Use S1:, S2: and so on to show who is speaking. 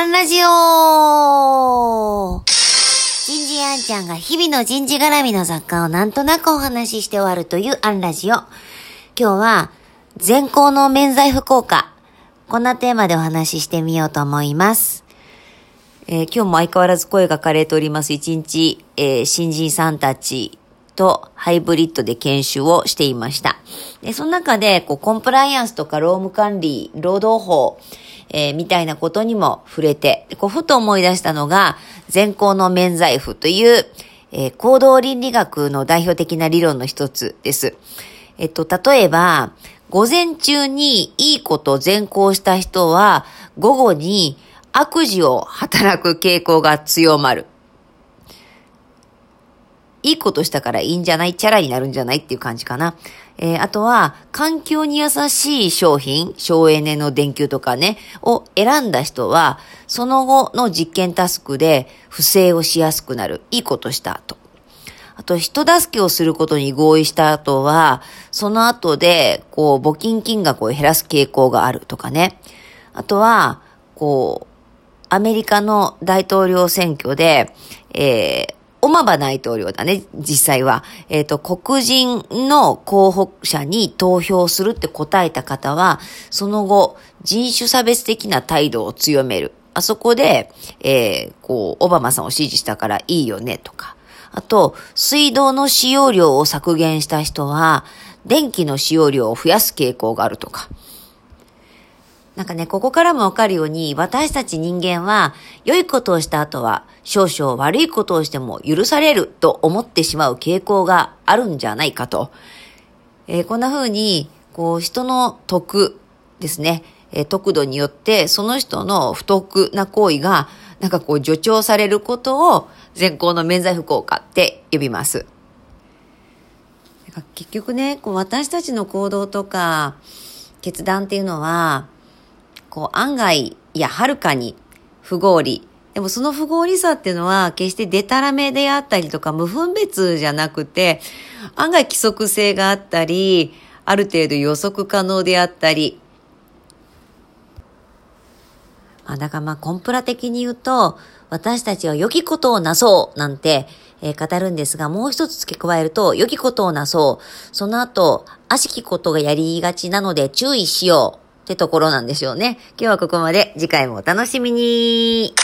S1: アンラジオ人事アンちゃんが日々の人事絡みの雑貨をなんとなくお話しして終わるというアンラジオ。今日は、全校の免罪符効果。こんなテーマでお話ししてみようと思います。えー、今日も相変わらず声が枯れております一日、えー、新人さんたちとハイブリッドで研修をしていました。で、その中で、こう、コンプライアンスとか労務管理、労働法、えー、みたいなことにも触れて、こう、ふと思い出したのが、全校の免罪符という、えー、行動倫理学の代表的な理論の一つです。えっと、例えば、午前中にいいこと善行した人は、午後に悪事を働く傾向が強まる。いいことしたからいいんじゃない？チャラになるんじゃない？っていう感じかな。えー、あとは、環境に優しい商品、省エネの電球とかね、を選んだ人は、その後の実験タスクで不正をしやすくなる。いいことした後。あと、人助けをすることに合意した後は、その後で、こう、募金金額を減らす傾向があるとかね。あとは、こう、アメリカの大統領選挙で、えー、マバ大統領だね、実際は。えっ、ー、と、黒人の候補者に投票するって答えた方は、その後、人種差別的な態度を強める。あそこで、えー、こう、オバマさんを支持したからいいよね、とか。あと、水道の使用量を削減した人は、電気の使用量を増やす傾向があるとか。なんかね、ここからもわかるように、私たち人間は、良いことをした後は、少々悪いことをしても許されると思ってしまう傾向があるんじゃないかと。えー、こんな風に、こう、人の徳ですね、えー、徳度によって、その人の不徳な行為が、なんかこう、助長されることを、善行の免罪符効果って呼びます。結局ね、こう私たちの行動とか決断っていうのは、こう案外、いや、はるかに不合理。でもその不合理さっていうのは決してデタラメであったりとか無分別じゃなくて、案外規則性があったり、ある程度予測可能であったり、あ、だからまあコンプラ的に言うと、私たちは良きことをなそうなんて、えー、語るんですが、もう一つ付け加えると、良きことをなそう。その後、悪しきことがやりがちなので注意しよう。ってところなんでしょうね。今日はここまで。次回もお楽しみに。